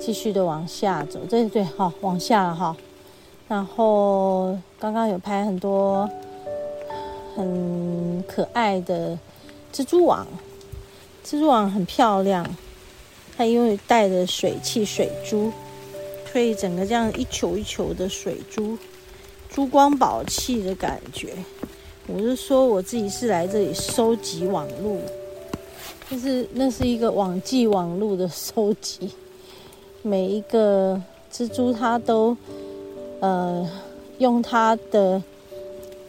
继续的往下走。对对，好，往下了哈。然后刚刚有拍很多很可爱的蜘蛛网，蜘蛛网很漂亮，它因为带着水汽水珠，所以整个这样一球一球的水珠，珠光宝气的感觉。我是说我自己是来这里收集网路。就是那是一个网际网路的收集，每一个蜘蛛它都呃用它的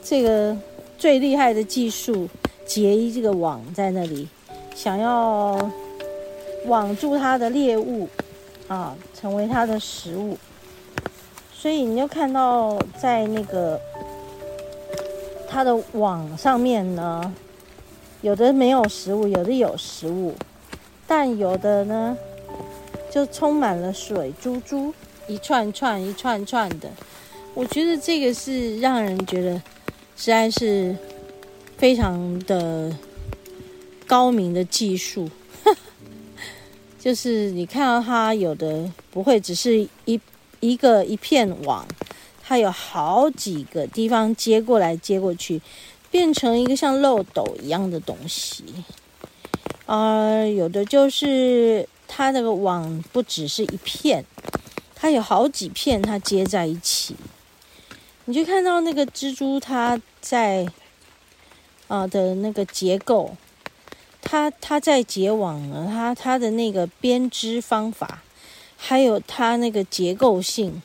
这个最厉害的技术结一这个网在那里，想要网住它的猎物啊，成为它的食物。所以你就看到在那个它的网上面呢。有的没有食物，有的有食物，但有的呢，就充满了水珠珠，一串串、一串串的。我觉得这个是让人觉得实在是非常的高明的技术。就是你看到它有的不会只是一一个一片网，它有好几个地方接过来接过去。变成一个像漏斗一样的东西，啊、有的就是它那个网不只是一片，它有好几片，它接在一起，你就看到那个蜘蛛它在啊、的那个结构，它它在结网呢，它它的那个编织方法，还有它那个结构性，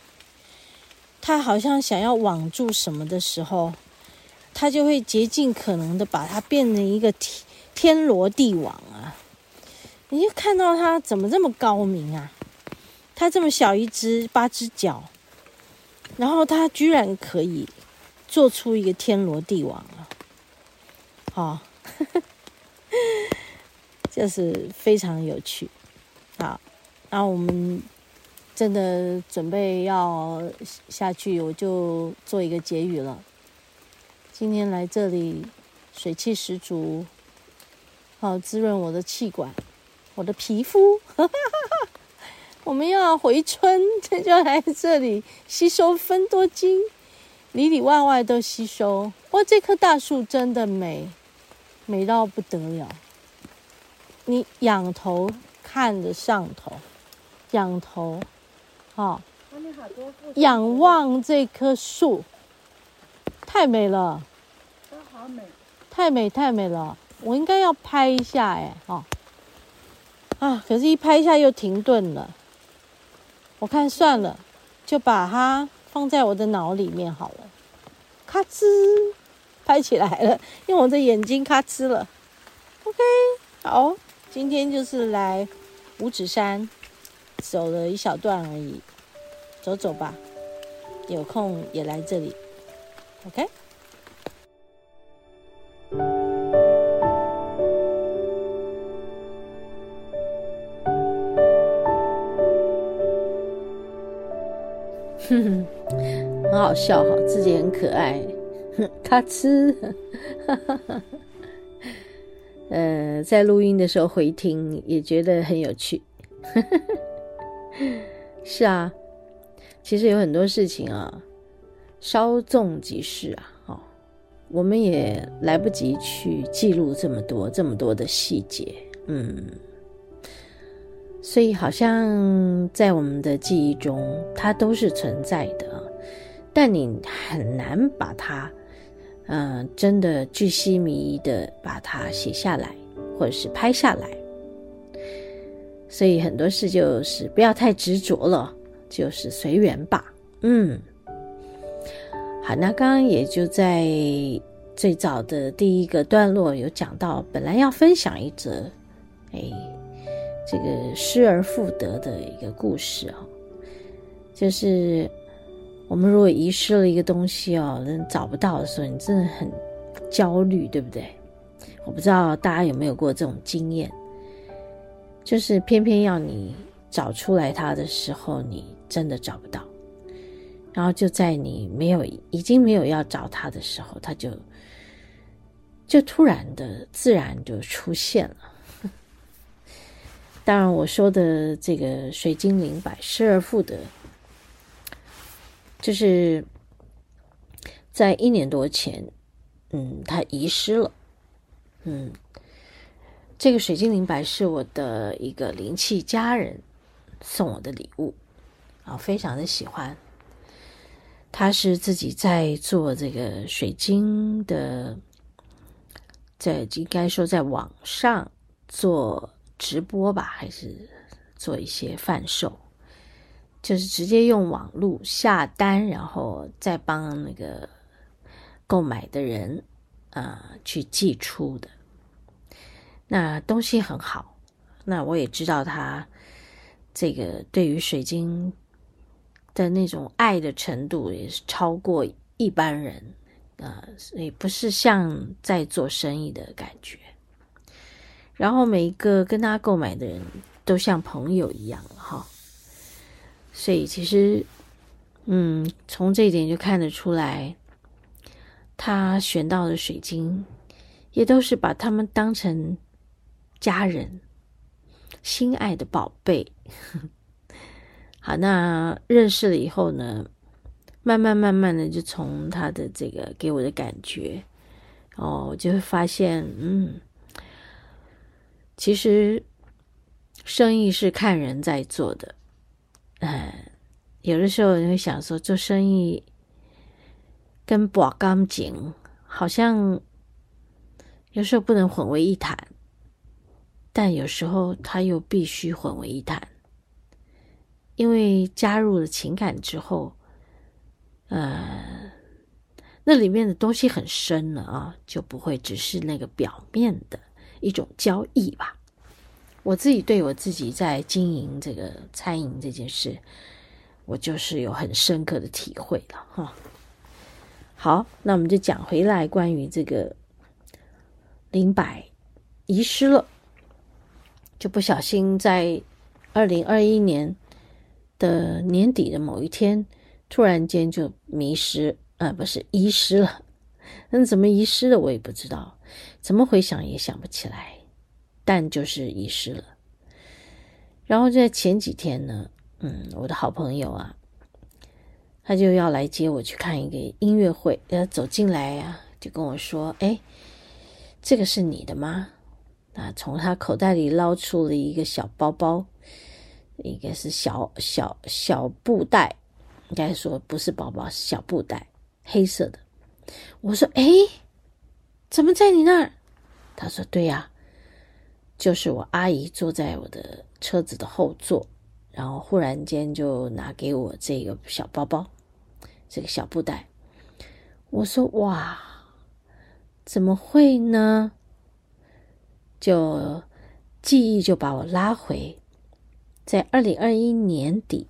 它好像想要网住什么的时候。它就会竭尽可能的把它变成一个天天罗地网！你就看到它怎么这么高明啊？它这么小一只八只脚，然后它居然可以做出一个天罗地网啊！好，就是非常有趣。好，那我们真的准备要下去，我就做一个结语了。今天来这里，水气十足，好滋润我的气管，我的皮肤。我们要回春，这就来这里吸收芬多精，里里外外都吸收。哇，这棵大树真的美，美到不得了。你仰头看着上头，仰头，好，仰望这棵树。太美了，都好美，太美太美了，我应该要拍一下哎，哦，啊，可是，一拍一下又停顿了。我看算了，就把它放在我的脑里面好了。咔吱，拍起来了，用我的眼睛咔吱了。OK，好，今天就是来五指山走了一小段而已，走走吧，有空也来这里。OK，好笑哈，自己很可爱，他吃，呃，在录音的时候回听也觉得很有趣，是啊，其实有很多事情啊。稍纵即逝啊！哦，我们也来不及去记录这么多、这么多的细节，嗯，所以好像在我们的记忆中，它都是存在的，但你很难把它，嗯、真的巨细靡遗的把它写下来，或者是拍下来。所以很多事就是不要太执着了，就是随缘吧，嗯。好，那刚刚也就在最早的第一个段落有讲到，本来要分享一则，哎，这个失而复得的一个故事哦，就是我们如果遗失了一个东西哦，人找不到的时候，你真的很焦虑，对不对？我不知道大家有没有过这种经验，就是偏偏要你找出来它的时候，你真的找不到。然后就在你没有已经没有要找他的时候，他就就突然的自然就出现了。当然，我说的这个水晶灵摆失而复得，就是在一年多前，嗯，它遗失了，嗯，这个水晶灵摆是我的一个灵气家人送我的礼物，啊，非常的喜欢。他是自己在做这个水晶的，在应该说在网上做。直播吧，还是做一些贩售，就是直接用网络下单，然后再帮那个购买的人啊、去寄出的。那东西很好，那我也知道他这个对于水晶的那种爱的程度也是超过一般人啊、呃，所以不是像在做生意的感觉。然后每一个跟他购买的人都像朋友一样哈，所以其实，嗯，从这一点就看得出来，他选到的水晶也都是把他们当成家人、心爱的宝贝。好，那认识了以后呢，慢慢慢慢的就从他的这个给我的感觉，哦，我就会发现，嗯。其实，生意是看人在做的。有的时候你会想说，做生意跟博感情好像有时候不能混为一谈，但有时候它又必须混为一谈，因为加入了情感之后，呃，那里面的东西很深了啊，就不会只是那个表面的。一种交易吧，我自己对我自己在经营这个餐饮这件事，我就是有很深刻的体会了哈。好，那我们就讲回来，关于这个灵摆遗失了，就不小心在二零二一年的年底的某一天，突然间就迷失，啊，不是遗失了。那怎么遗失的我也不知道，怎么回想也想不起来，但就是遗失了。然后在前几天呢，嗯，我的好朋友啊，他就要来接我去看一个音乐会，他走进来呀、就跟我说：“哎，这个是你的吗？”啊，从他口袋里捞出了一个小包包，应该是小小小布袋，应该说不是包包，是小布袋，黑色的。我说：“哎，怎么在你那儿？”他说：“对呀，就是我阿姨坐在我的车子的后座，然后忽然间就拿给我这个小包包，这个小布袋。”我说：“哇，怎么会呢？”就记忆就把我拉回，在二零二一年底。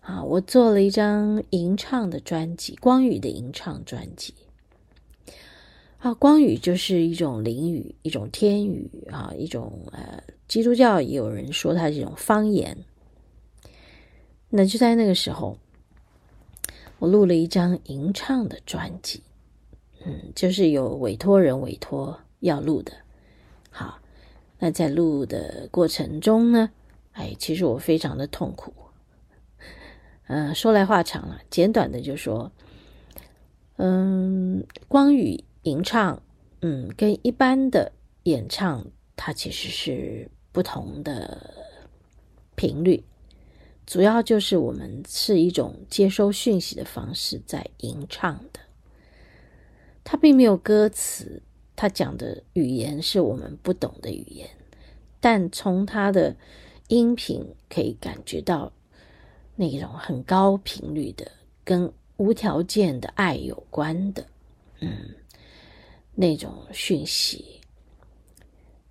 啊，我做了一张吟唱的专辑，光宇的吟唱专辑。啊，光宇就是一种灵语，一种天语啊，一种呃，基督教也有人说它是一种方言。那就在那个时候，我录了一张吟唱的专辑，嗯，就是有委托人委托要录的。好，那在录的过程中呢，哎，其实我非常的痛苦。嗯，说来话长了，简短的就说，嗯，光语吟唱，嗯，跟一般的演唱，它其实是不同的频率，主要就是我们是一种接收讯息的方式在吟唱的，它并没有歌词，它讲的语言是我们不懂的语言，但从它的音频可以感觉到。那种很高频率的，跟无条件的爱有关的，嗯，那种讯息。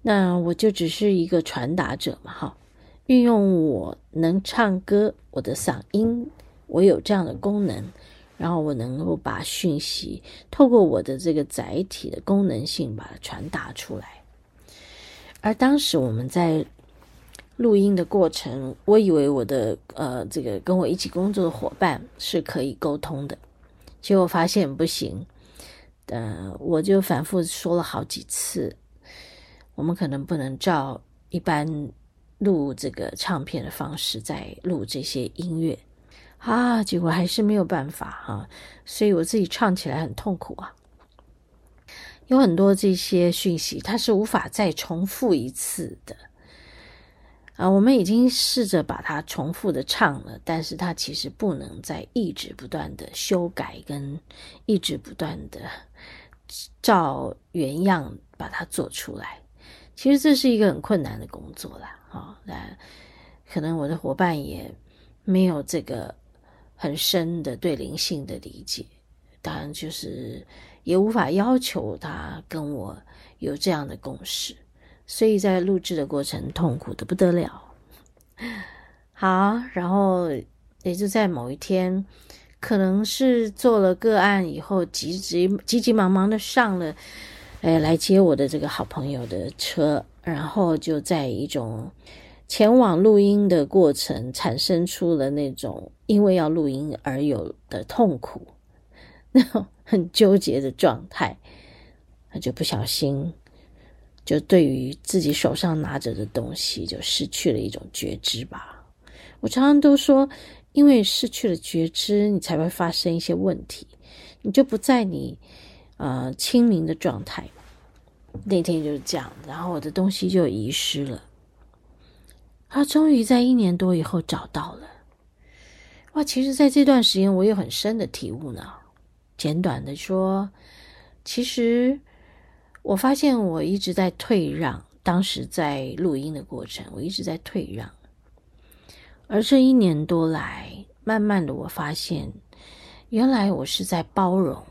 那我就只是一个传达者嘛，哈，运用我能唱歌，我的嗓音，我有这样的功能，然后我能够把讯息透过我的这个载体的功能性把它传达出来。而当时我们在。录音的过程，我以为我的呃，这个跟我一起工作的伙伴是可以沟通的，结果发现不行。呃，我就反复说了好几次，我们可能不能照一般录这个唱片的方式在录这些音乐啊，结果还是没有办法、啊，所以我自己唱起来很痛苦啊。有很多这些讯息，它是无法再重复一次的。啊，我们已经试着把它重复的唱了，但是它其实不能再一直不断的修改，跟一直不断的照原样把它做出来。其实这是一个很困难的工作啦，啊，那可能我的伙伴也没有这个很深的对灵性的理解，当然就是也无法要求他跟我有这样的共识。所以在录制的过程痛苦得不得了，好，然后也就在某一天，可能是做了个案以后，急急急急忙忙的上了，哎，来接我的这个好朋友的车，然后就在一种前往录音的过程，产生出了那种因为要录音而有的痛苦，那种很纠结的状态，那就不小心。就对于自己手上拿着的东西，就失去了一种觉知吧。我常常都说，因为失去了觉知，你才会发生一些问题，你就不在你呃清明的状态。那天就是这样，然后我的东西就遗失了。他，终于在一年多以后找到了。哇，其实在这段时间，我有很深的体悟呢。简短的说，其实。我发现我一直在退让，当时在录音的过程，我一直在退让。而这一年多来，慢慢的我发现，原来我是在包容。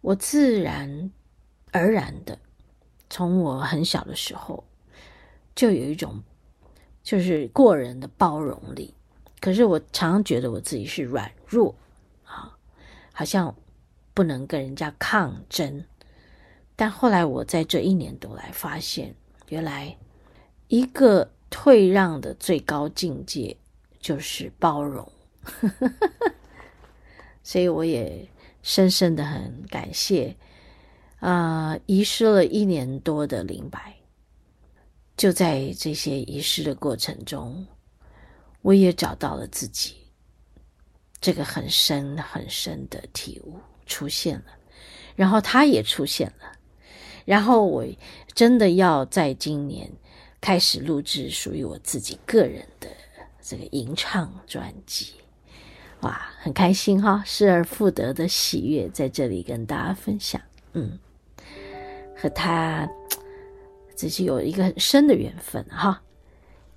我自然而然的，从我很小的时候，就有一种就是过人的包容力。可是我常常觉得我自己是软弱啊，好像不能跟人家抗争。但后来我在这一年多来发现，原来一个退让的最高境界就是包容，所以我也深深的很感谢，啊、呃，遗失了一年多的灵摆，就在这些遗失的过程中，我也找到了自己，这个很深很深的体悟出现了，然后它也出现了。然后我真的要在今年开始录制属于我自己个人的这个吟唱专辑，哇，很开心哈，失而复得的喜悦在这里跟大家分享，嗯，和他自己有一个很深的缘分哈。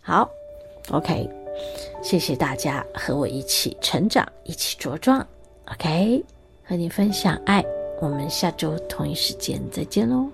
好，OK，谢谢大家和我一起成长，一起茁壮，OK，和你分享爱，我们下周同一时间再见喽。